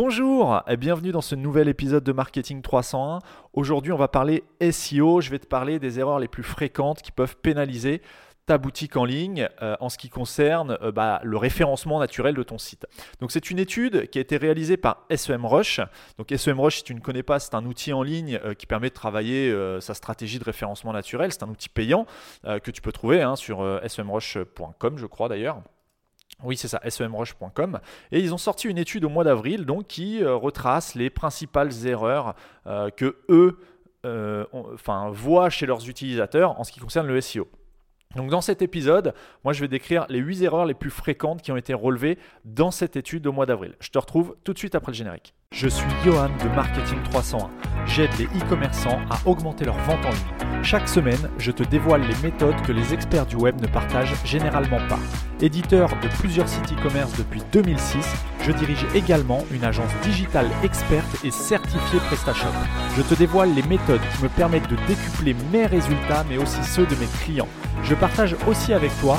Bonjour et bienvenue dans ce nouvel épisode de Marketing 301. Aujourd'hui, on va parler SEO. Je vais te parler des erreurs les plus fréquentes qui peuvent pénaliser ta boutique en ligne euh, en ce qui concerne euh, bah, le référencement naturel de ton site. Donc c'est une étude qui a été réalisée par SEMrush. Donc SEMrush, si tu ne connais pas, c'est un outil en ligne euh, qui permet de travailler sa stratégie de référencement naturel. C'est un outil payant que tu peux trouver hein, sur semrush.com, je crois d'ailleurs. Oui, c'est ça, semrush.com. Et ils ont sorti une étude au mois d'avril donc qui retrace les principales erreurs que eux enfin, voient chez leurs utilisateurs en ce qui concerne le SEO. Donc dans cet épisode, moi je vais décrire les 8 erreurs les plus fréquentes qui ont été relevées dans cette étude au mois d'avril. Je te retrouve tout de suite après le générique. Je suis Johan de Marketing 301. J'aide les e-commerçants à augmenter leur vente en ligne. Chaque semaine, je te dévoile les méthodes que les experts du web ne partagent généralement pas. Éditeur de plusieurs sites e-commerce depuis 2006, je dirige également une agence digitale experte et certifiée PrestaShop. Je te dévoile les méthodes qui me permettent de décupler mes résultats mais aussi ceux de mes clients. Je partage aussi avec toi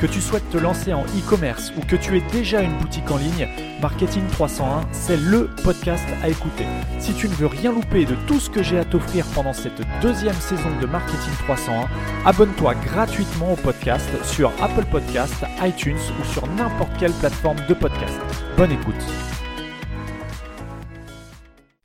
Que tu souhaites te lancer en e-commerce ou que tu aies déjà une boutique en ligne, Marketing 301, c'est le podcast à écouter. Si tu ne veux rien louper de tout ce que j'ai à t'offrir pendant cette deuxième saison de Marketing 301, abonne-toi gratuitement au podcast sur Apple Podcast, iTunes ou sur n'importe quelle plateforme de podcast. Bonne écoute.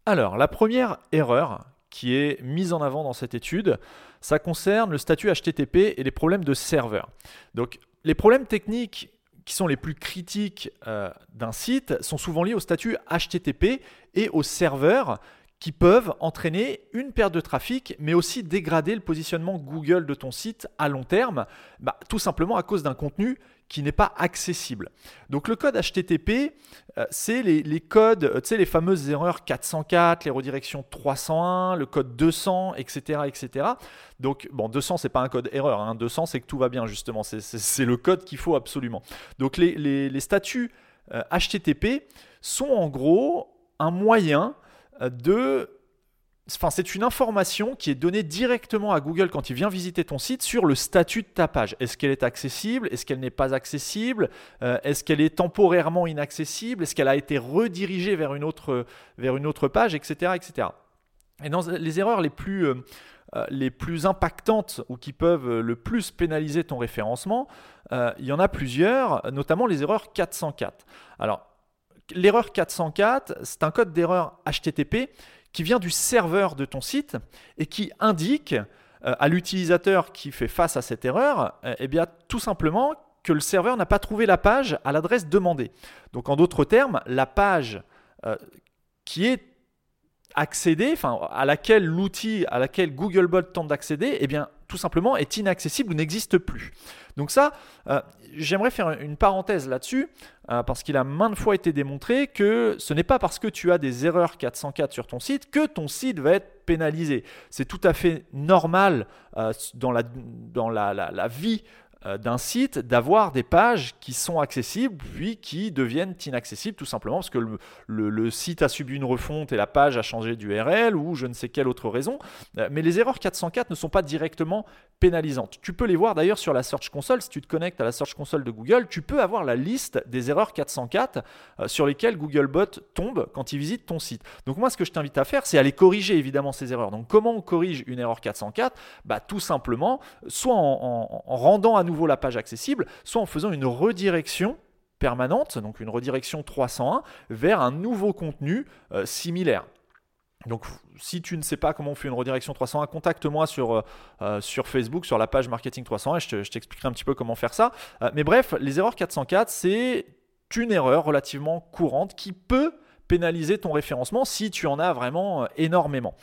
Alors, la première erreur qui est mise en avant dans cette étude, ça concerne le statut HTTP et les problèmes de serveur. Donc, les problèmes techniques qui sont les plus critiques euh, d'un site sont souvent liés au statut HTTP et aux serveurs qui peuvent entraîner une perte de trafic, mais aussi dégrader le positionnement Google de ton site à long terme, bah, tout simplement à cause d'un contenu qui n'est pas accessible. Donc le code HTTP, euh, c'est les, codes, euh, tu sais, les fameuses erreurs 404, les redirections 301, le code 200, etc. etc. Donc, bon, 200, c'est pas un code erreur, hein. 200, c'est que tout va bien, justement, c'est le code qu'il faut absolument. Donc les, statuts HTTP euh, sont en gros un moyen de C'est une information qui est donnée directement à Google quand il vient visiter ton site sur le statut de ta page. Est-ce qu'elle est accessible? Est-ce qu'elle n'est pas accessible? Euh, Est-ce qu'elle est temporairement inaccessible? Est-ce qu'elle a été redirigée vers une autre, page, etc., etc. Et dans les erreurs les plus, euh, euh, les plus impactantes ou qui peuvent le plus pénaliser ton référencement, il y en a plusieurs, notamment les erreurs 404. Alors, l'erreur 404, c'est un code d'erreur HTTP qui vient du serveur de ton site et qui indique euh, à l'utilisateur qui fait face à cette erreur, euh, eh tout simplement que le serveur n'a pas trouvé la page à l'adresse demandée. Donc en d'autres termes, la page euh, qui est accédée, à laquelle l'outil à laquelle Googlebot tente d'accéder, eh bien tout simplement est inaccessible ou n'existe plus. Donc ça, euh, j'aimerais faire une parenthèse là-dessus, euh, parce qu'il a maintes fois été démontré que ce n'est pas parce que tu as des erreurs 404 sur ton site que ton site va être pénalisé. C'est tout à fait normal euh, dans, la, vie d'un site d'avoir des pages qui sont accessibles puis qui deviennent inaccessibles tout simplement parce que le, site a subi une refonte et la page a changé d'URL ou je ne sais quelle autre raison. Euh, mais les erreurs 404 ne sont pas directement pénalisantes. Tu peux les voir d'ailleurs sur la Search Console. Si tu te connectes à la Search Console de Google, tu peux avoir la liste des erreurs 404 euh, sur lesquelles Googlebot tombe quand il visite ton site. Donc moi ce que je t'invite à faire c'est aller corriger évidemment ces erreurs. Donc comment on corrige une erreur 404 bah, Tout simplement, soit en, en rendant à nous la page accessible, soit en faisant une redirection permanente, donc une redirection 301, vers un nouveau contenu euh, similaire. Donc si tu ne sais pas comment on fait une redirection 301, contacte-moi sur, euh, euh, sur Facebook, sur la page Marketing 301, et je, t'expliquerai un petit peu comment faire ça. mais bref, les erreurs 404, c'est une erreur relativement courante qui peut pénaliser ton référencement si tu en as vraiment énormément.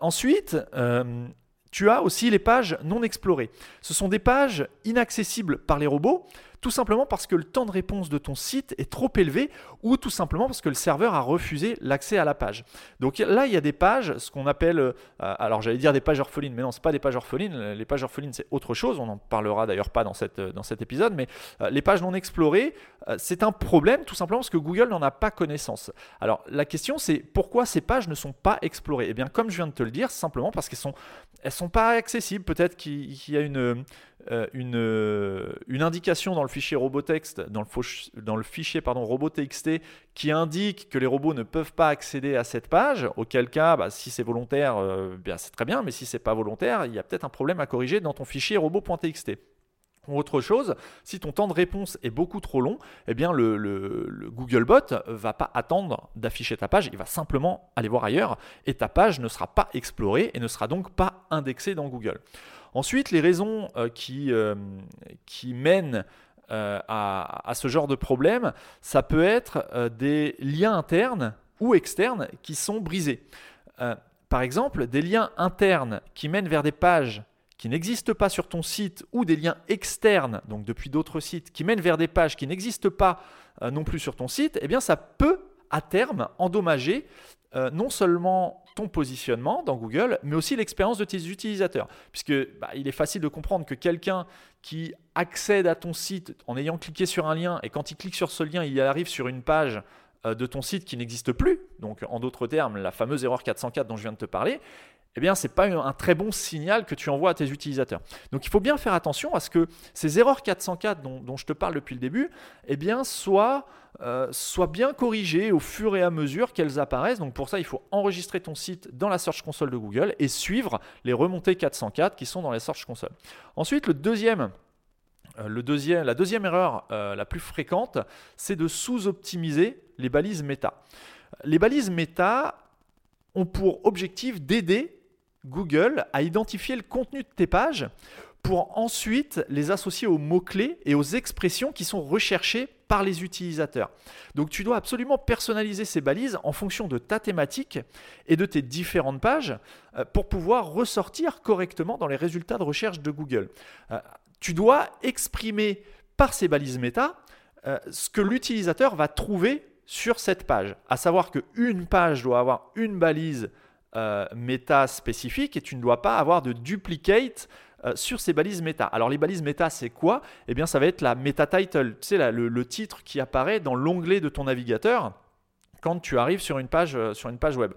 ensuite, tu as aussi les pages non explorées. Ce sont des pages inaccessibles par les robots. Tout simplement parce que le temps de réponse de ton site est trop élevé ou tout simplement parce que le serveur a refusé l'accès à la page. Donc là, il y a des pages, ce qu'on appelle, euh, alors j'allais dire des pages orphelines, mais non, ce pas des pages orphelines. Les pages orphelines, c'est autre chose. On n'en parlera d'ailleurs pas dans, cette, dans cet épisode, mais euh, les pages non explorées, euh, c'est un problème tout simplement parce que Google n'en a pas connaissance. Alors la question, c'est pourquoi ces pages ne sont pas explorées? Eh bien, comme je viens de te le dire, simplement parce qu'elles sont, elles sont pas accessibles. Peut-être qu'il y a une euh, une, euh, une, indication dans le fichier dans fichier pardon, robot.txt, qui indique que les robots ne peuvent pas accéder à cette page, auquel cas, bah, si c'est volontaire, euh, bien c'est très bien, mais si c'est pas volontaire, il y a peut-être un problème à corriger dans ton fichier robot.txt. Autre chose, si ton temps de réponse est beaucoup trop long, eh bien le, le, le Googlebot va pas attendre d'afficher ta page, il va simplement aller voir ailleurs et ta page ne sera pas explorée et ne sera donc pas indexée dans Google. Ensuite, les raisons euh, qui, euh, qui mènent euh, à, ce genre de problème, ça peut être des liens internes ou externes qui sont brisés. par exemple, des liens internes qui mènent vers des pages qui n'existent pas sur ton site ou des liens externes, donc depuis d'autres sites, qui mènent vers des pages qui n'existent pas non plus sur ton site, eh bien ça peut à terme endommager non seulement ton positionnement dans Google, mais aussi l'expérience de tes utilisateurs. Puisque bah, il est facile de comprendre que quelqu'un qui accède à ton site en ayant cliqué sur un lien, et quand il clique sur ce lien, il arrive sur une page euh, de ton site qui n'existe plus, donc en d'autres termes, la fameuse erreur 404 dont je viens de te parler, eh bien, ce n'est pas un très bon signal que tu envoies à tes utilisateurs. Donc, il faut bien faire attention à ce que ces erreurs 404 dont, je te parle depuis le début, eh bien, soient, euh, soient, bien corrigées au fur et à mesure qu'elles apparaissent. Donc, pour ça, il faut enregistrer ton site dans la Search Console de Google et suivre les remontées 404 qui sont dans la Search Console. Ensuite, le deuxième euh, la deuxième erreur euh, la plus fréquente, c'est de sous-optimiser les balises méta. Les balises méta ont pour objectif d'aider Google à identifier le contenu de tes pages pour ensuite les associer aux mots-clés et aux expressions qui sont recherchées par les utilisateurs. Donc tu dois absolument personnaliser ces balises en fonction de ta thématique et de tes différentes pages euh, pour pouvoir ressortir correctement dans les résultats de recherche de Google. Euh, tu dois exprimer par ces balises méta euh, ce que l'utilisateur va trouver sur cette page. À savoir qu'une page doit avoir une balise euh, méta spécifique et tu ne dois pas avoir de duplicate euh, sur ces balises méta. Alors les balises méta, c'est quoi? Eh bien, ça va être la meta title, tu sais, le, titre qui apparaît dans l'onglet de ton navigateur quand tu arrives sur une page, euh, sur une page web.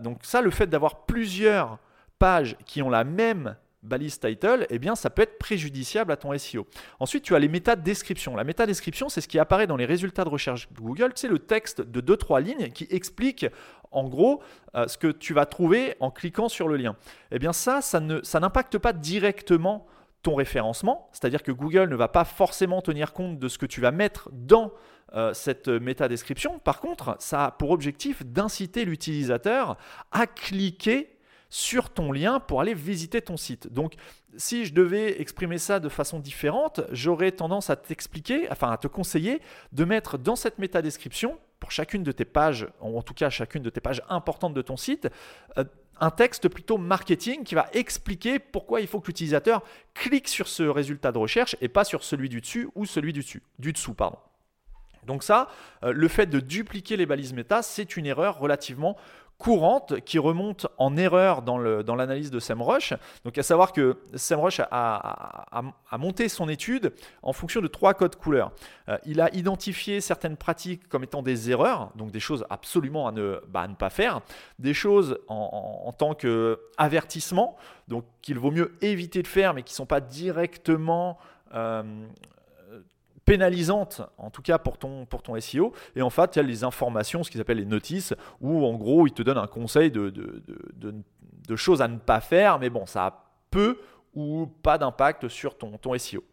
donc ça, le fait d'avoir plusieurs pages qui ont la même balise title, eh bien, ça peut être préjudiciable à ton SEO. Ensuite, tu as les métadescriptions. La métadescription, c'est ce qui apparaît dans les résultats de recherche Google. C'est le texte de 2-3 lignes qui explique en gros euh, ce que tu vas trouver en cliquant sur le lien. Eh bien, ça, ça, n'impacte pas directement ton référencement, c'est-à-dire que Google ne va pas forcément tenir compte de ce que tu vas mettre dans euh, cette métadescription. Par contre, ça a pour objectif d'inciter l'utilisateur à cliquer sur ton lien pour aller visiter ton site. Donc, si je devais exprimer ça de façon différente, j'aurais tendance à t'expliquer, enfin à te conseiller de mettre dans cette métadescription, pour chacune de tes pages, en tout cas chacune de tes pages importantes de ton site, euh, un texte plutôt marketing qui va expliquer pourquoi il faut que l'utilisateur clique sur ce résultat de recherche et pas sur celui du dessus ou celui du dessus, du dessous. Donc ça, euh, le fait de dupliquer les balises méta, c'est une erreur relativement courante qui remonte en erreur dans l'analyse dans de SEMrush. Donc à savoir que SEMrush a, monté son étude en fonction de trois codes couleurs. Euh, il a identifié certaines pratiques comme étant des erreurs, donc des choses absolument à ne, bah, pas faire, des choses en, en, tant qu'avertissement, donc qu'il vaut mieux éviter de faire mais qui ne sont pas directement... Euh, pénalisante, en tout cas pour ton, pour ton SEO. Et en fait, il y les informations, ce qu'ils appellent les notices, où en gros, ils te donnent un conseil de, de, de, choses à ne pas faire, mais bon, ça a peu ou pas d'impact sur ton, ton SEO.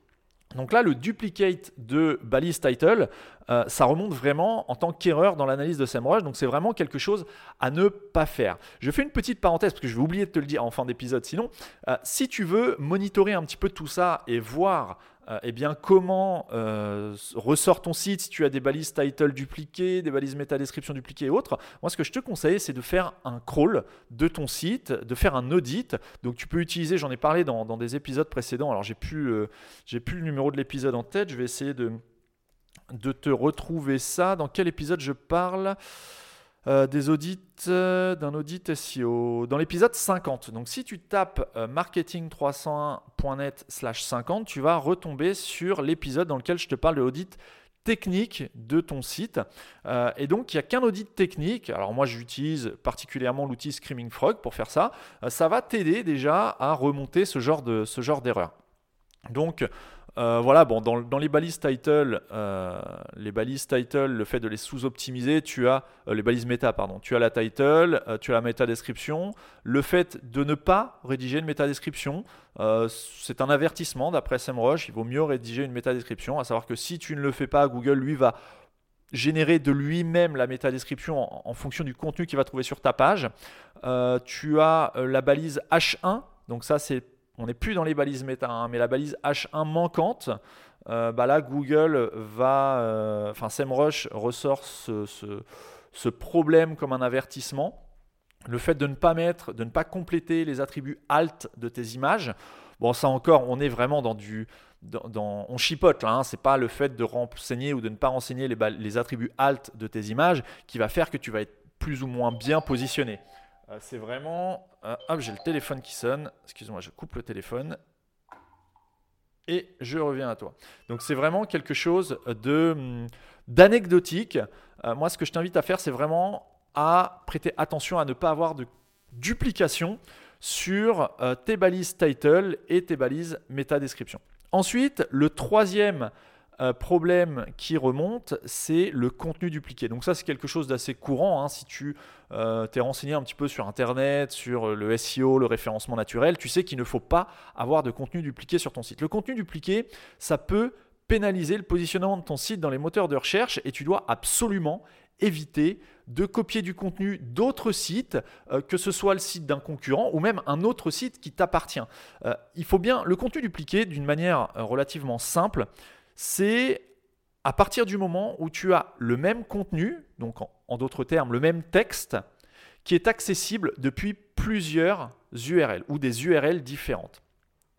Donc là, le duplicate de balise title, euh, ça remonte vraiment en tant qu'erreur dans l'analyse de SEMrush. Donc c'est vraiment quelque chose à ne pas faire. Je fais une petite parenthèse parce que je vais oublier de te le dire en fin d'épisode. Sinon, euh, si tu veux monitorer un petit peu tout ça et voir euh, eh bien, comment euh, ressort ton site si tu as des balises title dupliquées, des balises métadescription dupliquées et autres? Moi, ce que je te conseille, c'est de faire un crawl de ton site, de faire un audit. Donc, tu peux utiliser, j'en ai parlé dans, des épisodes précédents. Alors, j'ai plus, euh, plus le numéro de l'épisode en tête. Je vais essayer de, de te retrouver ça. Dans quel épisode je parle? Euh, des audits, euh, d'un audit SEO dans l'épisode 50. Donc si tu tapes euh, marketing301.net slash 50, tu vas retomber sur l'épisode dans lequel je te parle de l'audit technique de ton site. et donc, il n'y a qu'un audit technique. Alors moi, j'utilise particulièrement l'outil Screaming Frog pour faire ça. ça va t'aider déjà à remonter ce genre de ce genre d'erreur. Donc, euh, voilà, bon, dans, les balises title, euh, les balises title, le fait de les sous-optimiser, tu as euh, les balises méta, pardon, tu as la title, tu as la méta description. Le fait de ne pas rédiger une méta description, c'est un avertissement d'après SEMrush. Il vaut mieux rédiger une méta description, à savoir que si tu ne le fais pas, Google lui va générer de lui-même la méta description en, en, fonction du contenu qu'il va trouver sur ta page. tu as la balise H1, donc ça c'est on n'est plus dans les balises méta, hein, mais la balise H1 manquante, euh, bah là Google va, euh, enfin SEMrush ressort ce, problème comme un avertissement. Le fait de ne pas mettre, de ne pas compléter les attributs alt de tes images. Bon, ça encore, on est vraiment dans du, on chipote là. Hein, c'est pas le fait de renseigner ou de ne pas renseigner les, les attributs alt de tes images qui va faire que tu vas être plus ou moins bien positionné. Euh, c'est vraiment. Euh, hop, j'ai le téléphone qui sonne. Excuse-moi, je coupe le téléphone. Et je reviens à toi. Donc c'est vraiment quelque chose de hum, d'anecdotique. Euh, moi, ce que je t'invite à faire, c'est vraiment à prêter attention à ne pas avoir de duplication sur tes balises title et tes balises méta description. Ensuite, le troisième euh, problème qui remonte, c'est le contenu dupliqué. Donc ça, c'est quelque chose d'assez courant. Hein. Si tu euh, t'es renseigné un petit peu sur Internet, sur le SEO, le référencement naturel, tu sais qu'il ne faut pas avoir de contenu dupliqué sur ton site. Le contenu dupliqué, ça peut pénaliser le positionnement de ton site dans les moteurs de recherche et tu dois absolument éviter de copier du contenu d'autres sites, euh, que ce soit le site d'un concurrent ou même un autre site qui t'appartient. il faut bien le contenu dupliqué d'une manière relativement simple c'est à partir du moment où tu as le même contenu, donc en, d'autres termes le même texte, qui est accessible depuis plusieurs URL ou des URL différentes.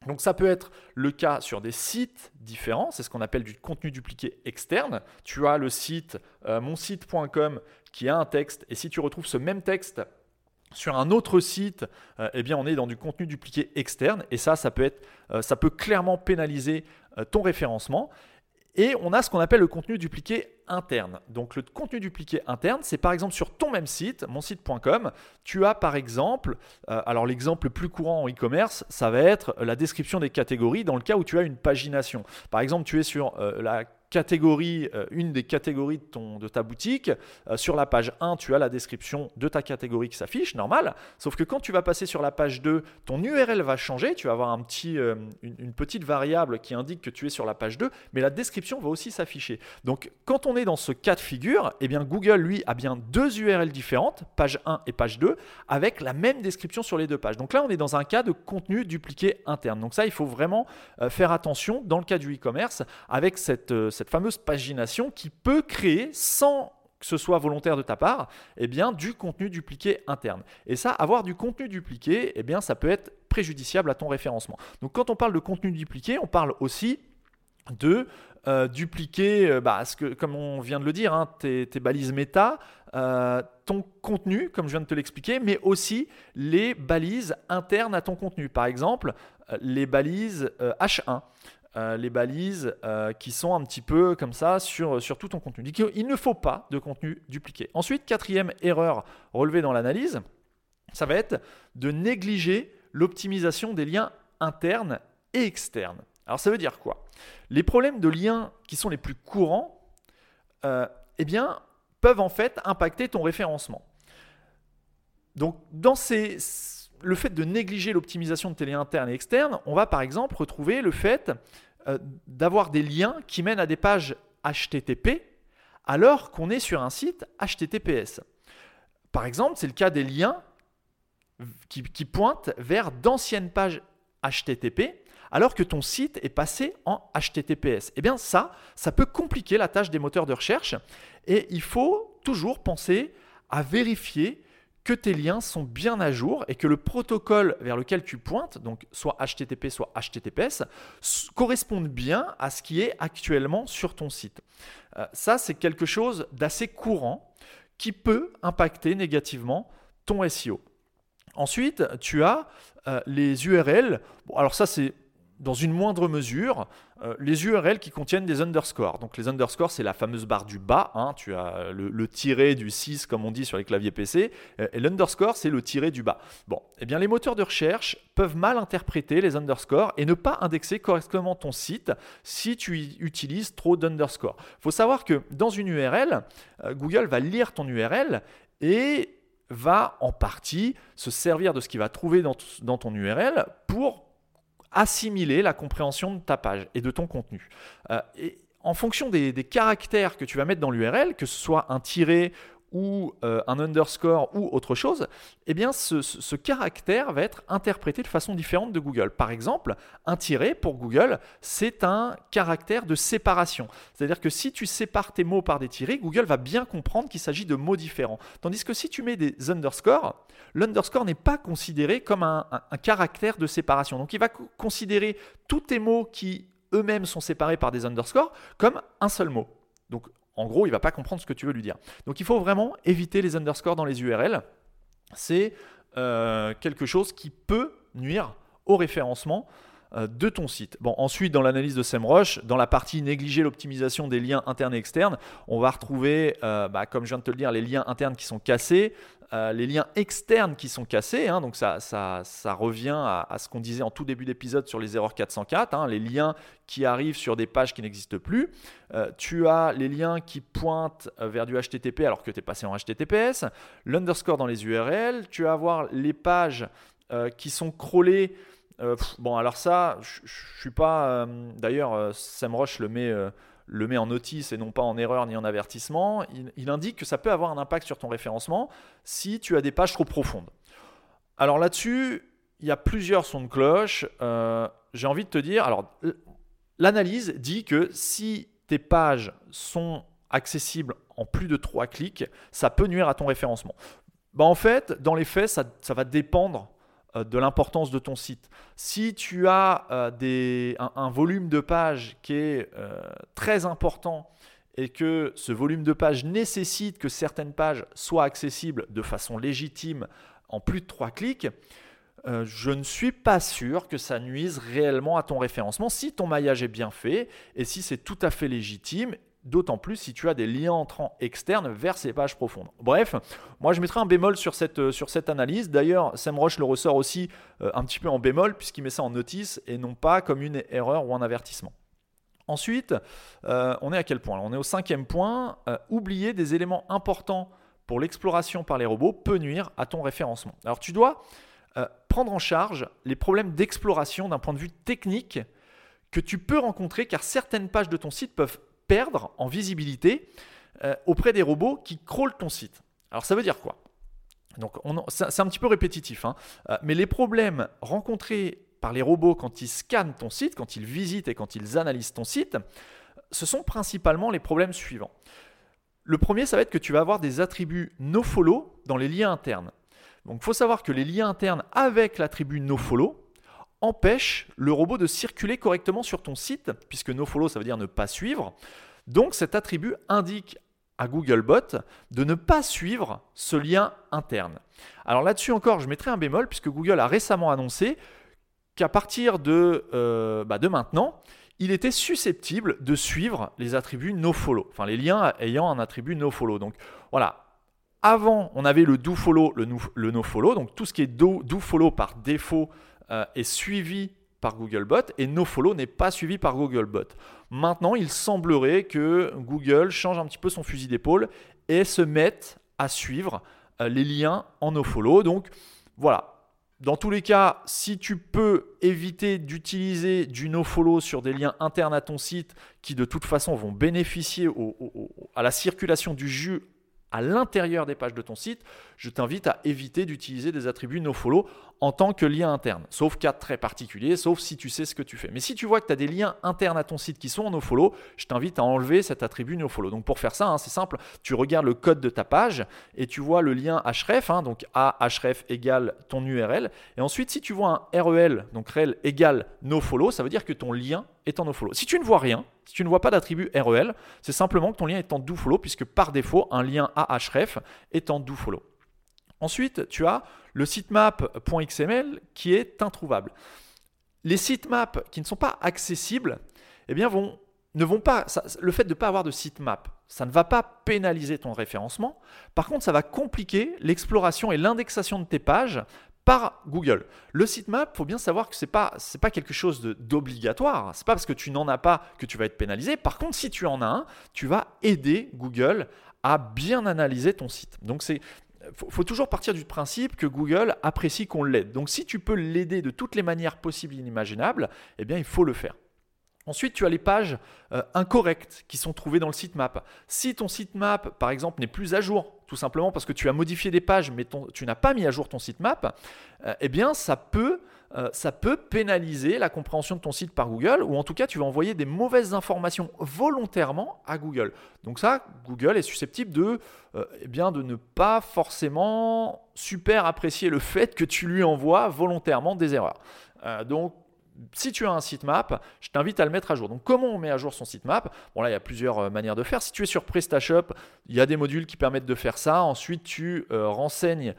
Donc ça peut être le cas sur des sites différents, c'est ce qu'on appelle du contenu dupliqué externe. Tu as le site euh, monsite.com qui a un texte et si tu retrouves ce même texte sur un autre site, euh, eh on est dans du contenu dupliqué externe et ça ça peut euh, clairement pénaliser ton référencement et on a ce qu'on appelle le contenu dupliqué interne. Donc le contenu dupliqué interne, c'est par exemple sur ton même site, monsite.com, tu as par exemple, euh, alors l'exemple le plus courant en e-commerce, ça va être la description des catégories dans le cas où tu as une pagination. Par exemple, tu es sur euh, la catégorie, euh, une des catégories de, ton, de ta boutique. Euh, sur la page 1, tu as la description de ta catégorie qui s'affiche, normal. Sauf que quand tu vas passer sur la page 2, ton URL va changer. Tu vas avoir un petit, euh, une, petite variable qui indique que tu es sur la page 2, mais la description va aussi s'afficher. Donc quand on est dans ce cas de figure, eh bien Google, lui, a bien deux URL différentes, page 1 et page 2, avec la même description sur les deux pages. Donc là, on est dans un cas de contenu dupliqué interne. Donc ça, il faut vraiment faire attention dans le cas du e-commerce avec cette cette fameuse pagination qui peut créer sans que ce soit volontaire de ta part, eh bien, du contenu dupliqué interne. Et ça, avoir du contenu dupliqué, eh bien, ça peut être préjudiciable à ton référencement. Donc, quand on parle de contenu dupliqué, on parle aussi de euh, dupliquer, euh, bah, que, comme on vient de le dire, hein, tes, balises méta, euh, ton contenu, comme je viens de te l'expliquer, mais aussi les balises internes à ton contenu. Par exemple, les balises H1. Euh, les balises euh, qui sont un petit peu comme ça sur, tout ton contenu. Il ne faut pas de contenu dupliqué. Ensuite, quatrième erreur relevée dans l'analyse, ça va être de négliger l'optimisation des liens internes et externes. Alors ça veut dire quoi? Les problèmes de liens qui sont les plus courants, euh, eh bien, peuvent en fait impacter ton référencement. Donc dans ces le fait de négliger l'optimisation de tes liens internes et externes, on va par exemple retrouver le fait euh, d'avoir des liens qui mènent à des pages HTTP alors qu'on est sur un site HTTPS. Par exemple, c'est le cas des liens qui, pointent vers d'anciennes pages HTTP alors que ton site est passé en HTTPS. Eh bien ça, ça peut compliquer la tâche des moteurs de recherche et il faut toujours penser à vérifier que tes liens sont bien à jour et que le protocole vers lequel tu pointes, donc soit HTTP, soit HTTPS, corresponde bien à ce qui est actuellement sur ton site. Euh, ça, c'est quelque chose d'assez courant qui peut impacter négativement ton SEO. Ensuite, tu as euh, les URL. alors ça, c'est dans une moindre mesure, euh, les URL qui contiennent des underscores. Donc les underscores, c'est la fameuse barre du bas. Hein. tu as le, tiré du 6, comme on dit sur les claviers PC. Euh, et l'underscore, c'est le tiré du bas. Bon, eh bien les moteurs de recherche peuvent mal interpréter les underscores et ne pas indexer correctement ton site si tu utilises trop d'underscores. Il faut savoir que dans une URL, Google va lire ton URL et va en partie se servir de ce qu'il va trouver dans, ton URL pour assimiler la compréhension de ta page et de ton contenu. Euh, et en fonction des, des, caractères que tu vas mettre dans l'URL, que ce soit un tiré ou euh, un underscore ou autre chose, eh bien ce, caractère va être interprété de façon différente de Google. Par exemple, un tiré pour Google, c'est un caractère de séparation. C'est-à-dire que si tu sépares tes mots par des tirés, Google va bien comprendre qu'il s'agit de mots différents. Tandis que si tu mets des underscores, l'underscore n'est pas considéré comme un, un caractère de séparation. Donc il va considérer tous tes mots qui eux-mêmes sont séparés par des underscores comme un seul mot. Donc en gros, il ne va pas comprendre ce que tu veux lui dire. Donc il faut vraiment éviter les underscores dans les URL. C'est euh, quelque chose qui peut nuire au référencement euh, de ton site. Bon, ensuite, dans l'analyse de SEMrush, dans la partie négliger l'optimisation des liens internes et externes, on va retrouver, euh, bah, comme je viens de te le dire, les liens internes qui sont cassés, euh, les liens externes qui sont cassés, hein, donc ça, ça, ça, revient à, ce qu'on disait en tout début d'épisode sur les erreurs 404, hein, les liens qui arrivent sur des pages qui n'existent plus. Euh, tu as les liens qui pointent euh, vers du HTTP alors que tu es passé en HTTPS, l'underscore dans les URL, tu vas avoir les pages qui sont crawlées. bon, alors ça, je suis pas. D'ailleurs, SEMrush le met le met en notice et non pas en erreur ni en avertissement, il, indique que ça peut avoir un impact sur ton référencement si tu as des pages trop profondes. Alors là-dessus, il y a plusieurs sons de cloche. Euh, j'ai envie de te dire, alors l'analyse dit que si tes pages sont accessibles en plus de 3 clics, ça peut nuire à ton référencement. Bah en fait, dans les faits, ça, va dépendre de l'importance de ton site. Si tu as euh, un, volume de pages qui est euh, très important et que ce volume de pages nécessite que certaines pages soient accessibles de façon légitime en plus de trois clics, je ne suis pas sûr que ça nuise réellement à ton référencement si ton maillage est bien fait et si c'est tout à fait légitime d'autant plus si tu as des liens entrants externes vers ces pages profondes. Bref, moi je mettrai un bémol sur cette, euh, analyse. D'ailleurs, SEMrush le ressort aussi euh, un petit peu en bémol puisqu'il met ça en notice et non pas comme une erreur ou un avertissement. Ensuite, euh, on est à quel point On est au cinquième point. oublier des éléments importants pour l'exploration par les robots peut nuire à ton référencement. Alors tu dois prendre en charge les problèmes d'exploration d'un point de vue technique que tu peux rencontrer car certaines pages de ton site peuvent perdre en visibilité euh, auprès des robots qui crawlent ton site. Alors ça veut dire quoi? Donc c'est un petit peu répétitif, hein. euh, mais les problèmes rencontrés par les robots quand ils scannent ton site, quand ils visitent et quand ils analysent ton site, ce sont principalement les problèmes suivants. Le premier, ça va être que tu vas avoir des attributs nofollow dans les liens internes. Donc il faut savoir que les liens internes avec l'attribut nofollow empêche le robot de circuler correctement sur ton site, puisque nofollow ça veut dire ne pas suivre. Donc cet attribut indique à Googlebot de ne pas suivre ce lien interne. Alors là-dessus encore, je mettrai un bémol, puisque Google a récemment annoncé qu'à partir de, euh, bah, de maintenant, il était susceptible de suivre les attributs nofollow, enfin les liens ayant un attribut nofollow. Donc voilà, avant, on avait le dofollow, le, nofollow, donc tout ce qui est do, dofollow par défaut euh, est suivi par Googlebot et nofollow n'est pas suivi par Googlebot. Maintenant, il semblerait que Google change un petit peu son fusil d'épaule et se mette à suivre euh, les liens en nofollow. Donc voilà. Dans tous les cas, si tu peux éviter d'utiliser du nofollow sur des liens internes à ton site qui de toute façon vont bénéficier à la circulation du jus à l'intérieur des pages de ton site, je t'invite à éviter d'utiliser des attributs nofollow en tant que lien interne, sauf cas très particulier, sauf si tu sais ce que tu fais. Mais si tu vois que tu as des liens internes à ton site qui sont en nofollow, je t'invite à enlever cet attribut nofollow. Donc pour faire ça, hein, c'est simple, tu regardes le code de ta page et tu vois le lien href, hein, donc a href égale ton URL. Et ensuite, si tu vois un rel, donc rel égale nofollow, ça veut dire que ton lien est en. Si tu ne vois rien, si tu ne vois pas d'attribut rel, c'est simplement que ton lien est en dofollow, puisque par défaut, un lien ahref est en dofollow. Ensuite, tu as le sitemap.xml qui est introuvable. Les sitemaps qui ne sont pas accessibles, eh bien ne vont pas. le fait de ne pas avoir de sitemap, ça ne va pas pénaliser ton référencement. Par contre, ça va compliquer l'exploration et l'indexation de tes pages Google. Le sitemap, faut bien savoir que ce n'est pas, pas quelque chose d'obligatoire. Ce n'est pas parce que tu n'en as pas que tu vas être pénalisé. Par contre, si tu en as un, tu vas aider Google à bien analyser ton site. Donc c'est faut, faut toujours partir du principe que Google apprécie qu'on l'aide. Donc si tu peux l'aider de toutes les manières possibles et inimaginables, eh bien il faut le faire. Ensuite, tu as les pages euh, incorrectes qui sont trouvées dans le sitemap. Si ton sitemap, par exemple, n'est plus à jour, tout simplement parce que tu as modifié des pages, mais tu n'as pas mis à jour ton sitemap, euh, eh bien, ça peut, euh, ça peut pénaliser la compréhension de ton site par Google, ou en tout cas, tu vas envoyer des mauvaises informations volontairement à Google. Donc ça, Google est susceptible de, eh bien, de ne pas forcément super apprécier le fait que tu lui envoies volontairement des erreurs. donc, si tu as un sitemap, je t'invite à le mettre à jour. Donc, comment on met à jour son sitemap? Bon, là, il y a plusieurs euh, manières de faire. Si tu es sur PrestaShop, il y a des modules qui permettent de faire ça. Ensuite, tu euh, renseignes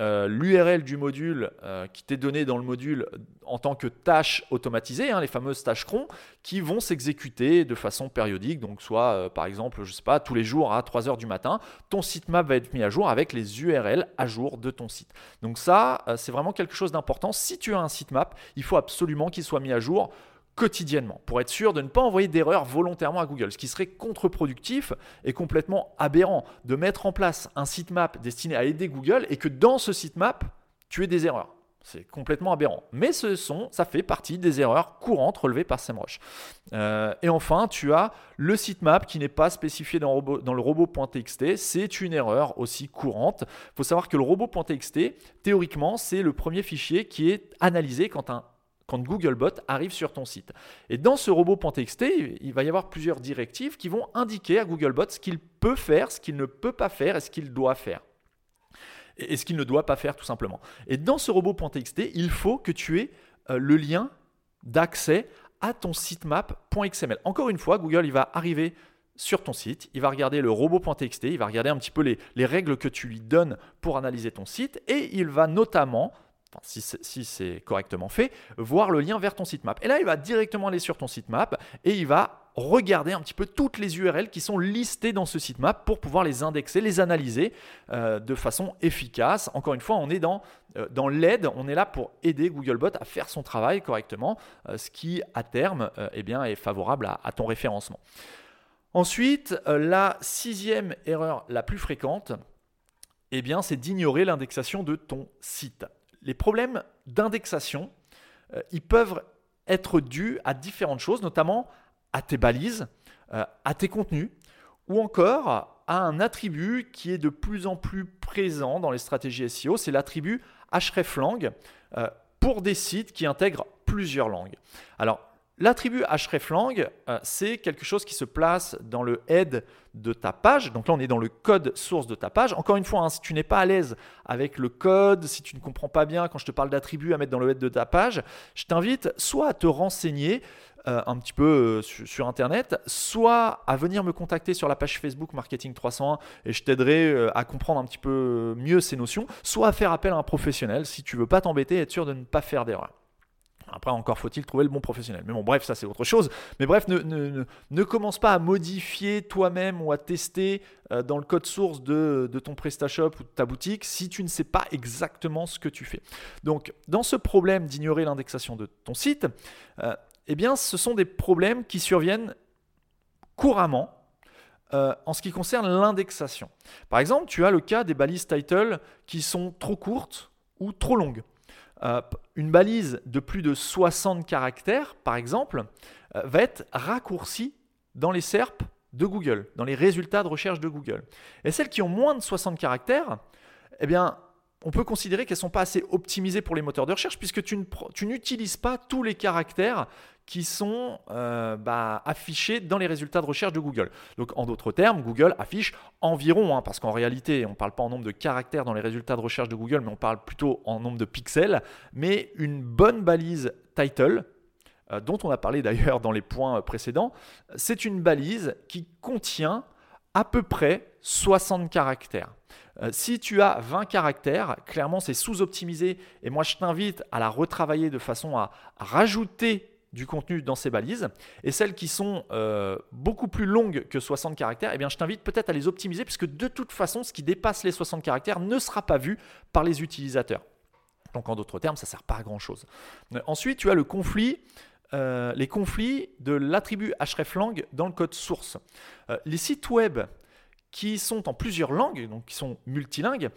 euh, l'URL du module euh, qui t'est donné dans le module en tant que tâche automatisée, hein, les fameuses tâches cron, qui vont s'exécuter de façon périodique. Donc, soit euh, par exemple, je sais pas, tous les jours à 3 heures du matin, ton sitemap va être mis à jour avec les URL à jour de ton site. Donc, ça, c'est vraiment quelque chose d'important. Si tu as un sitemap, il faut absolument qu'il soit mis à jour quotidiennement pour être sûr de ne pas envoyer d'erreurs volontairement à Google, ce qui serait contre-productif et complètement aberrant de mettre en place un sitemap destiné à aider Google et que dans ce sitemap, tu aies des erreurs. C'est complètement aberrant. Mais ce sont, ça fait partie des erreurs courantes relevées par SEMrush. Euh, et enfin, tu as le sitemap qui n'est pas spécifié dans, dans le robot.txt. C'est une erreur aussi courante. Il faut savoir que le robot.txt, théoriquement, c'est le premier fichier qui est analysé quand un quand Googlebot arrive sur ton site. Et dans ce robot.txt, il va y avoir plusieurs directives qui vont indiquer à Googlebot ce qu'il peut faire, ce qu'il ne peut pas faire et ce qu'il doit faire. Et ce qu'il ne doit pas faire tout simplement. Et dans ce robot.txt, il faut que tu aies euh, le lien d'accès à ton sitemap.xml. Encore une fois, Google il va arriver sur ton site, il va regarder le robot.txt, il va regarder un petit peu les, les, règles que tu lui donnes pour analyser ton site et il va notamment si c'est correctement fait, voir le lien vers ton sitemap. Et là, il va directement aller sur ton sitemap et il va regarder un petit peu toutes les URL qui sont listées dans ce sitemap pour pouvoir les indexer, les analyser euh, de façon efficace. Encore une fois, on est dans, euh, dans l'aide, on est là pour aider Googlebot à faire son travail correctement, euh, ce qui à terme eh bien, est favorable à, ton référencement. Ensuite, la sixième erreur la plus fréquente, eh bien, c'est d'ignorer l'indexation de ton site les problèmes d'indexation, euh, peuvent être dus à différentes choses, notamment à tes balises, euh, à tes contenus, ou encore à un attribut qui est de plus en plus présent dans les stratégies SEO, c'est l'attribut hreflang euh, pour des sites qui intègrent plusieurs langues. L'attribut hreflang, euh, c'est quelque chose qui se place dans le head de ta page. Donc là, on est dans le code source de ta page. Encore une fois, hein, si tu n'es pas à l'aise avec le code, si tu ne comprends pas bien quand je te parle d'attribut à mettre dans le head de ta page, je t'invite soit à te renseigner euh, un petit peu euh, sur, Internet, soit à venir me contacter sur la page Facebook Marketing 301 et je t'aiderai à comprendre un petit peu mieux ces notions, soit à faire appel à un professionnel si tu veux pas t'embêter et être sûr de ne pas faire d'erreur. Après, encore faut-il trouver le bon professionnel. Mais bon, bref, ça c'est autre chose. Mais bref, ne, commence pas à modifier toi-même ou à tester euh, dans le code source de, ton PrestaShop ou de ta boutique si tu ne sais pas exactement ce que tu fais. Donc, dans ce problème d'ignorer l'indexation de ton site, euh, eh bien, ce sont des problèmes qui surviennent couramment euh, en ce qui concerne l'indexation. Par exemple, tu as le cas des balises title qui sont trop courtes ou trop longues. Euh, une balise de plus de 60 caractères, par exemple, euh, va être raccourcie dans les SERP de Google, dans les résultats de recherche de Google. Et celles qui ont moins de 60 caractères, eh bien, on peut considérer qu'elles ne sont pas assez optimisées pour les moteurs de recherche puisque tu, n'utilises pas tous les caractères qui sont euh, bah, affichés dans les résultats de recherche de Google. Donc en d'autres termes, Google affiche environ, hein, parce qu'en réalité on ne parle pas en nombre de caractères dans les résultats de recherche de Google, mais on parle plutôt en nombre de pixels, mais une bonne balise title, euh, dont on a parlé d'ailleurs dans les points précédents, c'est une balise qui contient à peu près 60 caractères. Euh, si tu as 20 caractères, clairement c'est sous-optimisé et moi je t'invite à la retravailler de façon à, rajouter du contenu dans ces balises. Et celles qui sont euh, beaucoup plus longues que 60 caractères, eh bien, je t'invite peut-être à les optimiser puisque de toute façon, ce qui dépasse les 60 caractères ne sera pas vu par les utilisateurs. Donc en d'autres termes, ça ne sert pas à grand-chose. Euh, ensuite, tu as le conflit les conflits de l'attribut hreflang dans le code source. les sites web qui sont en plusieurs langues, donc qui sont multilingues,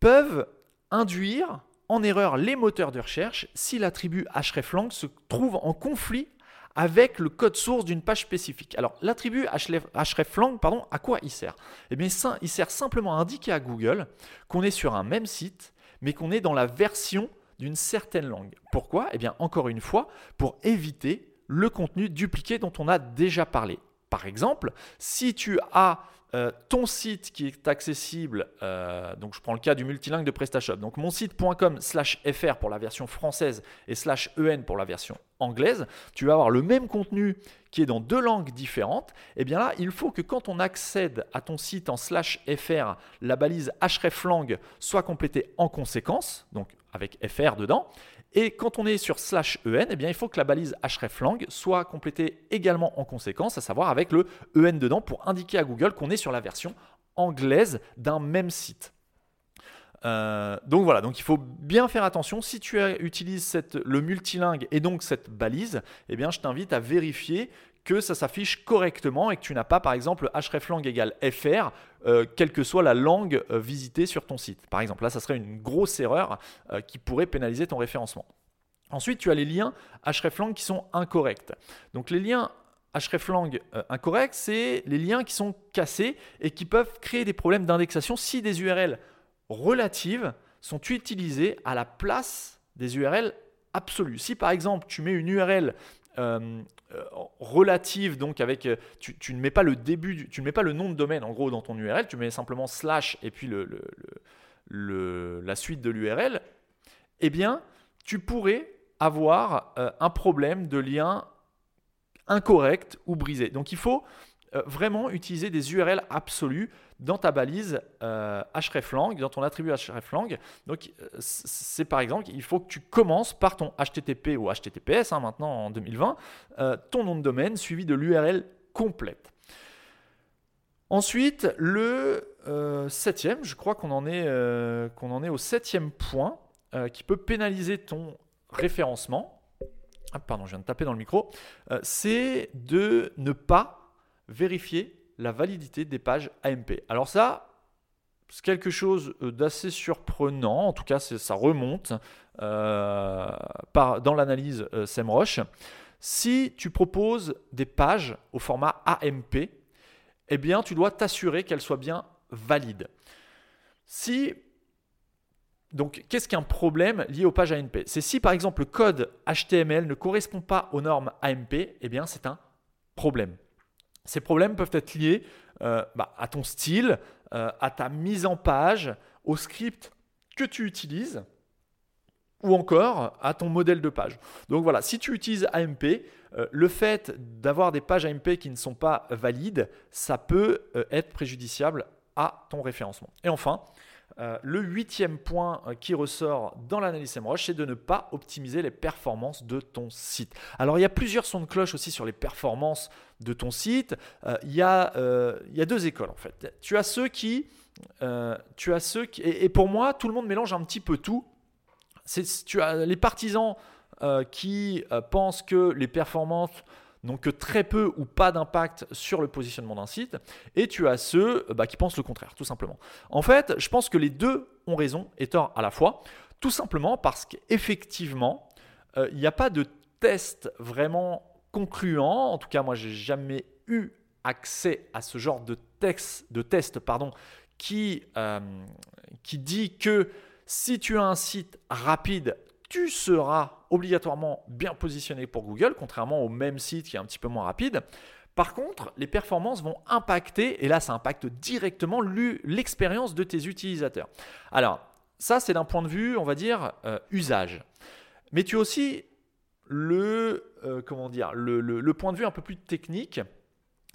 peuvent induire en erreur les moteurs de recherche si l'attribut hreflang se trouve en conflit avec le code source d'une page spécifique. Alors l'attribut hreflang, pardon, à quoi il sert? Eh bien, il sert simplement à indiquer à Google qu'on est sur un même site, mais qu'on est dans la version d'une certaine langue. Pourquoi? Eh bien, encore une fois, pour éviter le contenu dupliqué dont on a déjà parlé. Par exemple, si tu as euh, ton site qui est accessible, euh, donc je prends le cas du multilingue de PrestaShop, donc mon site.com slash fr pour la version française et slash en pour la version anglaise, tu vas avoir le même contenu qui est dans deux langues différentes, et eh bien là, il faut que quand on accède à ton site en slash fr, la balise hreflang soit complétée en conséquence, donc avec fr dedans, et quand on est sur slash en, eh bien, il faut que la balise hreflang soit complétée également en conséquence, à savoir avec le en dedans pour indiquer à Google qu'on est sur la version anglaise d'un même site. Euh, donc voilà, donc il faut bien faire attention. Si tu utilises le multilingue et donc cette balise, eh bien je t'invite à vérifier que ça s'affiche correctement et que tu n'as pas par exemple hreflang égale fr, euh, quelle que soit la langue euh, visitée sur ton site. Par exemple, là, ça serait une grosse erreur euh, qui pourrait pénaliser ton référencement. Ensuite, tu as les liens hreflang qui sont incorrects. Donc les liens hreflang incorrects, c'est les liens qui sont cassés et qui peuvent créer des problèmes d'indexation si des URL relatives sont utilisées à la place des URL absolues. Si par exemple tu mets une URL euh, euh, relative, donc avec, euh, tu, ne mets pas le début, tu ne mets pas le nom de domaine en gros dans ton URL, tu mets simplement slash et puis le, le, la suite de l'URL, eh bien, tu pourrais avoir un problème de lien incorrect ou brisé. Donc il faut vraiment utiliser des URL absolues dans ta balise euh, hreflang, dans ton attribut hreflang. Donc, euh, c'est par exemple, il faut que tu commences par ton HTTP ou HTTPS, hein, maintenant en 2020, euh, ton nom de domaine suivi de l'URL complète. Ensuite, le septième, je crois qu'on en, est, en est au septième point qui peut pénaliser ton référencement. Ah, pardon, je viens de taper dans le micro. c'est de ne pas vérifier la validité des pages AMP. Alors ça, c'est quelque chose euh, d'assez surprenant, en tout cas ça remonte euh, dans l'analyse euh, SEMrush. Si tu proposes des pages au format AMP, eh bien tu dois t'assurer qu'elles soient bien valides. Si donc, qu'est-ce qu'un problème lié aux pages AMP C'est si par exemple le code HTML ne correspond pas aux normes AMP, eh bien c'est un problème. Ces problèmes peuvent être liés euh, bah, à ton style, euh, à ta mise en page, au script que tu utilises ou encore à ton modèle de page. Donc voilà, si tu utilises AMP, euh, le fait d'avoir des pages AMP qui ne sont pas valides, ça peut être préjudiciable à ton référencement. Et enfin, euh, le huitième point euh, qui ressort dans l'analyse SEMrush, c'est de ne pas optimiser les performances de ton site. Alors il y a plusieurs sons de cloche aussi sur les performances de ton site. Euh, il, y a, il, y a, deux écoles en fait. Tu as ceux qui... tu as ceux qui et, pour moi, tout le monde mélange un petit peu tout. Tu as les partisans qui pensent que les performances que très peu ou pas d'impact sur le positionnement d'un site, et tu as ceux bah, qui pensent le contraire, tout simplement. En fait, je pense que les deux ont raison et tort à la fois, tout simplement parce qu'effectivement, euh, il n'y a pas de test vraiment concluant, en tout cas moi j'ai jamais eu accès à ce genre de, texte, de test euh, qui dit que si tu as un site rapide, tu seras obligatoirement bien positionné pour Google, contrairement au même site qui est un petit peu moins rapide. Par contre, les performances vont impacter, et là ça impacte directement l'expérience de tes utilisateurs. Alors, ça c'est d'un point de vue, on va dire, euh, usage. Mais tu as aussi le, euh, comment le, point de vue un peu plus technique,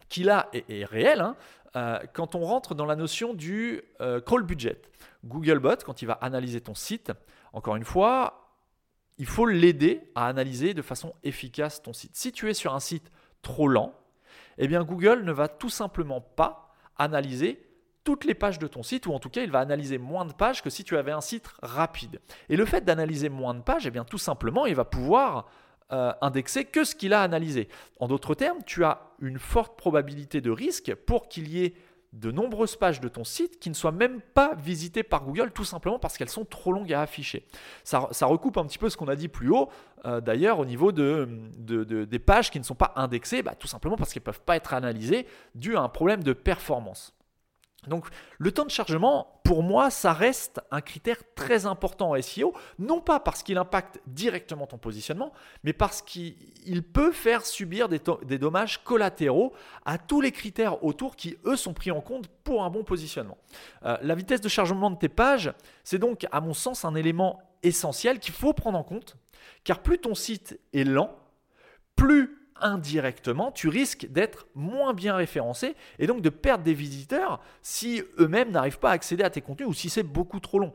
qui là est, réel, hein, euh, quand on rentre dans la notion du crawl budget. Googlebot, quand il va analyser ton site, encore une fois, il faut l'aider à analyser de façon efficace ton site. Si tu es sur un site trop lent, eh Google ne va tout simplement pas analyser toutes les pages de ton site, ou en tout cas, il va analyser moins de pages que si tu avais un site rapide. Et le fait d'analyser moins de pages, eh bien tout simplement, il va pouvoir euh, indexer que ce qu'il a analysé. En d'autres termes, tu as une forte probabilité de risque pour qu'il y ait de nombreuses pages de ton site qui ne soient même pas visitées par Google, tout simplement parce qu'elles sont trop longues à afficher. Ça, recoupe un petit peu ce qu'on a dit plus haut, euh, d'ailleurs, au niveau de, des pages qui ne sont pas indexées, bah, tout simplement parce qu'elles ne peuvent pas être analysées dû à un problème de performance. Donc le temps de chargement, pour moi, ça reste un critère très important en SEO, non pas parce qu'il impacte directement ton positionnement, mais parce qu'il peut faire subir des, dommages collatéraux à tous les critères autour qui, eux, sont pris en compte pour un bon positionnement. Euh, la vitesse de chargement de tes pages, c'est donc, à mon sens, un élément essentiel qu'il faut prendre en compte, car plus ton site est lent, plus indirectement, tu risques d'être moins bien référencé et donc de perdre des visiteurs si eux-mêmes n'arrivent pas à accéder à tes contenus ou si c'est beaucoup trop long.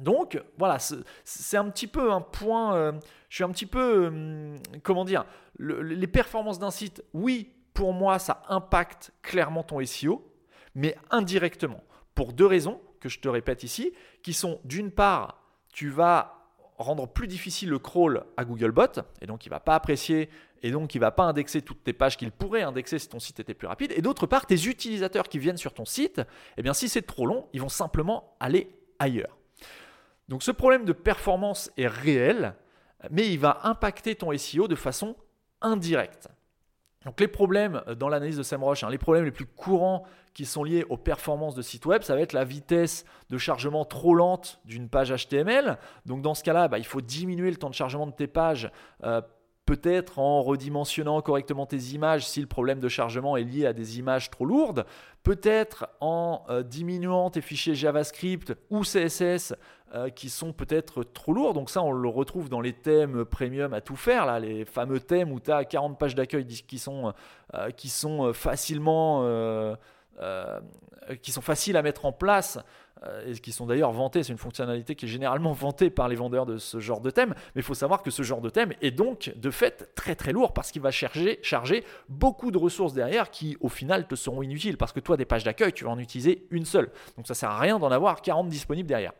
Donc voilà, c'est un petit peu un point, euh, je suis un petit peu, euh, comment dire, les performances d'un site, oui, pour moi, ça impacte clairement ton SEO, mais indirectement, pour deux raisons que je te répète ici, qui sont d'une part, tu vas rendre plus difficile le crawl à Googlebot, et donc il ne va pas apprécier, et donc il ne va pas indexer toutes tes pages qu'il pourrait indexer si ton site était plus rapide. Et d'autre part, tes utilisateurs qui viennent sur ton site, eh bien si c'est trop long, ils vont simplement aller ailleurs. Donc ce problème de performance est réel, mais il va impacter ton SEO de façon indirecte. Donc les problèmes dans l'analyse de SEMrush, hein, les problèmes les plus courants qui sont liés aux performances de site web, ça va être la vitesse de chargement trop lente d'une page HTML. Donc dans ce cas-là, bah, il faut diminuer le temps de chargement de tes pages. Euh, peut-être en redimensionnant correctement tes images si le problème de chargement est lié à des images trop lourdes, peut-être en euh, diminuant tes fichiers JavaScript ou CSS euh, qui sont peut-être trop lourds. Donc ça, on le retrouve dans les thèmes premium à tout faire, là, les fameux thèmes où tu as 40 pages d'accueil qui sont, qui sont facilement euh, qui sont faciles à mettre en place et qui sont d'ailleurs vantés. C'est une fonctionnalité qui est généralement vantée par les vendeurs de ce genre de thème. Mais il faut savoir que ce genre de thème est donc de fait très très lourd parce qu'il va charger, charger beaucoup de ressources derrière qui au final te seront inutiles parce que toi des pages d'accueil tu vas en utiliser une seule. Donc ça sert à rien d'en avoir 40 disponibles derrière.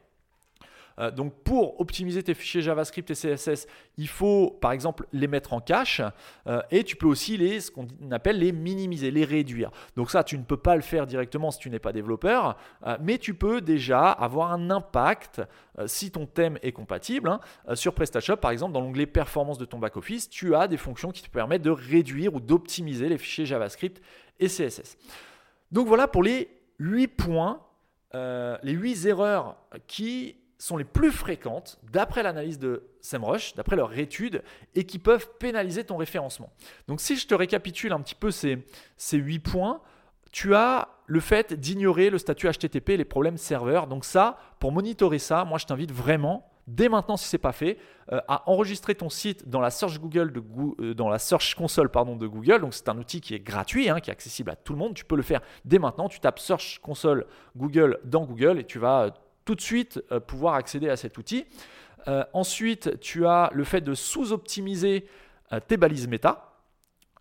Euh, donc pour optimiser tes fichiers JavaScript et CSS, il faut par exemple les mettre en cache euh, et tu peux aussi les ce qu'on appelle les minimiser, les réduire. Donc ça tu ne peux pas le faire directement si tu n'es pas développeur, euh, mais tu peux déjà avoir un impact si ton thème est compatible. Hein. sur PrestaShop par exemple dans l'onglet performance de ton back-office, tu as des fonctions qui te permettent de réduire ou d'optimiser les fichiers JavaScript et CSS. Donc voilà pour les 8 points, les 8 erreurs qui sont les plus fréquentes d'après l'analyse de SEMrush, d'après leur étude, et qui peuvent pénaliser ton référencement. Donc si je te récapitule un petit peu ces, ces 8 points, tu as le fait d'ignorer le statut HTTP les problèmes serveurs. Donc ça, pour monitorer ça, moi je t'invite vraiment dès maintenant si ce n'est pas fait, euh, à enregistrer ton site dans la Search Google euh, dans la Search Console pardon, de Google. Donc c'est un outil qui est gratuit, hein, qui est accessible à tout le monde. Tu peux le faire dès maintenant. Tu tapes Search Console Google dans Google et tu vas tout de suite euh, pouvoir accéder à cet outil. Euh, ensuite, tu as le fait de sous-optimiser euh, tes balises méta,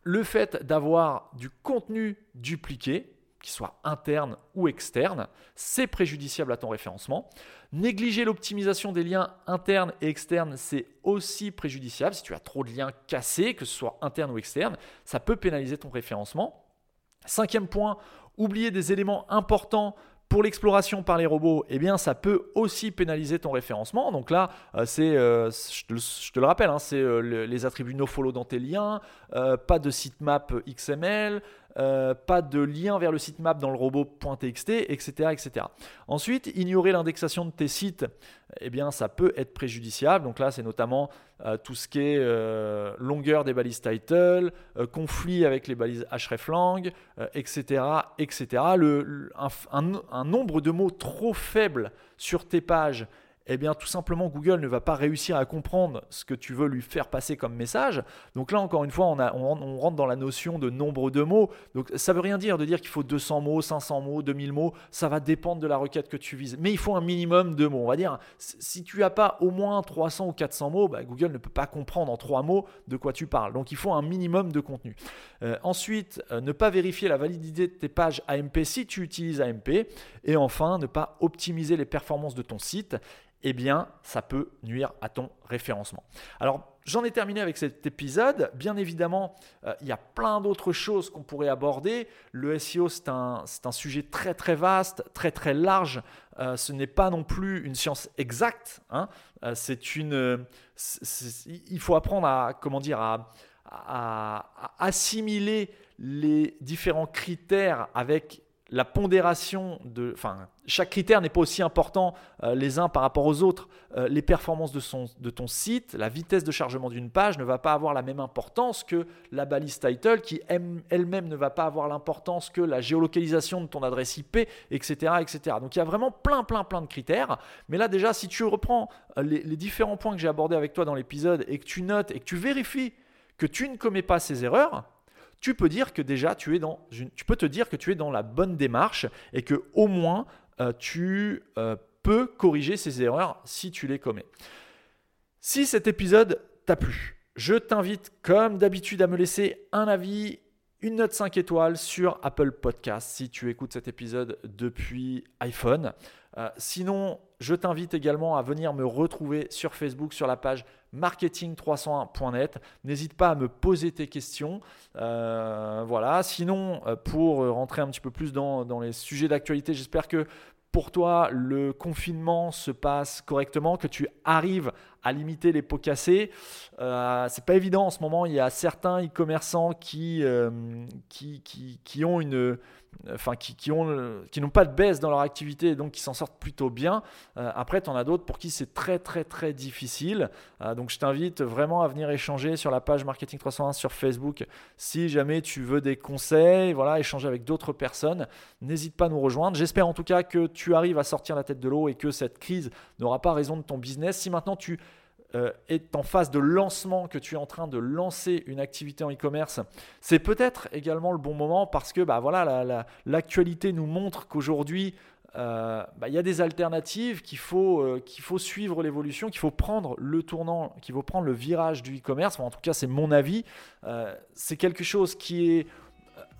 le fait d'avoir du contenu dupliqué, qu'il soit interne ou externe, c'est préjudiciable à ton référencement. Négliger l'optimisation des liens internes et externes, c'est aussi préjudiciable. Si tu as trop de liens cassés, que ce soit interne ou externe, ça peut pénaliser ton référencement. Cinquième point, oublier des éléments importants pour l'exploration par les robots, eh bien, ça peut aussi pénaliser ton référencement. Donc là, euh, c'est, euh, je, te, le rappelle, hein, c'est euh, les attributs nofollow dans tes liens, pas de sitemap XML, euh, pas de lien vers le sitemap dans le robot.txt, etc., etc. Ensuite, ignorer l'indexation de tes sites, eh bien, ça peut être préjudiciable. Donc là, c'est notamment euh, tout ce qui est euh, longueur des balises title, conflit avec les balises hreflang, etc., etc. Un nombre de mots trop faible sur tes pages eh bien tout simplement Google ne va pas réussir à comprendre ce que tu veux lui faire passer comme message. Donc là encore une fois, on, rentre dans la notion de nombre de mots. Donc ça veut rien dire de dire qu'il faut 200 mots, 500 mots, 2000 mots, ça va dépendre de la requête que tu vises. Mais il faut un minimum de mots. On va dire, si tu n'as pas au moins 300 ou 400 mots, bah, Google ne peut pas comprendre en trois mots de quoi tu parles. Donc il faut un minimum de contenu. Euh, ensuite, euh, ne pas vérifier la validité de tes pages AMP si tu utilises AMP. Et enfin, ne pas optimiser les performances de ton site eh bien, ça peut nuire à ton référencement. Alors, j'en ai terminé avec cet épisode. Bien évidemment, euh, il y a plein d'autres choses qu'on pourrait aborder. Le SEO, c'est un, un, sujet très très vaste, très très large. Ce n'est pas non plus une science exacte. Hein. C'est une, il faut apprendre à, comment dire, à, à assimiler les différents critères avec la pondération de. Enfin, chaque critère n'est pas aussi important euh, les uns par rapport aux autres. Euh, les performances de, son, de ton site, la vitesse de chargement d'une page ne va pas avoir la même importance que la balise title qui elle-même ne va pas avoir l'importance que la géolocalisation de ton adresse IP, etc., etc. Donc il y a vraiment plein, plein, plein de critères. Mais là, déjà, si tu reprends euh, les, les différents points que j'ai abordés avec toi dans l'épisode et que tu notes et que tu vérifies tu ne commets pas ces erreurs, tu peux dire que déjà tu es dans tu peux te dire que tu es dans la bonne démarche et que au moins euh, tu euh, peux corriger ces erreurs si tu les commets. Si cet épisode t'a plu, je t'invite comme d'habitude à me laisser un avis, une note 5 étoiles sur Apple Podcast si tu écoutes cet épisode depuis iPhone. Euh, sinon, je t'invite également à venir me retrouver sur Facebook sur la page marketing301.net. N'hésite pas à me poser tes questions. Euh, voilà. Sinon, euh, pour rentrer un petit peu plus dans, dans les sujets d'actualité, j'espère que pour toi le confinement se passe correctement, que tu arrives à limiter les pots cassés. Euh, c'est pas évident en ce moment. Il y a certains e-commerçants qui, euh, qui, qui, qui, ont une, enfin qui, qui ont, qui n'ont pas de baisse dans leur activité et donc qui s'en sortent plutôt bien. Euh, après, tu en as d'autres pour qui c'est très très très difficile. Euh, donc je t'invite vraiment à venir échanger sur la page Marketing 301 sur Facebook. Si jamais tu veux des conseils, voilà, échanger avec d'autres personnes, n'hésite pas à nous rejoindre. J'espère en tout cas que tu arrives à sortir la tête de l'eau et que cette crise n'aura pas raison de ton business. Si maintenant tu euh, est en phase de lancement, que tu es en train de lancer une activité en e-commerce, c'est peut-être également le bon moment parce que bah, voilà, l'actualité nous montre qu'aujourd'hui, euh, bah, il y a des alternatives, qu'il faut, euh, qu'il faut suivre l'évolution, qu'il faut prendre le tournant, qu'il faut prendre le virage du e-commerce. en tout cas, c'est mon avis. c'est quelque chose qui est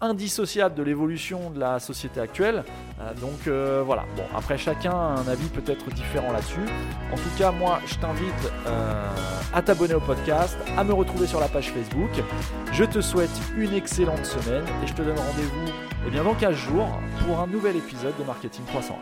indissociable de l'évolution de la société actuelle. Euh, donc euh, voilà, bon, après chacun a un avis peut-être différent là-dessus. En tout cas, moi, je t'invite euh, à t'abonner au podcast, à me retrouver sur la page Facebook. Je te souhaite une excellente semaine et je te donne rendez-vous eh bien, dans 15 jours pour un nouvel épisode de Marketing 300.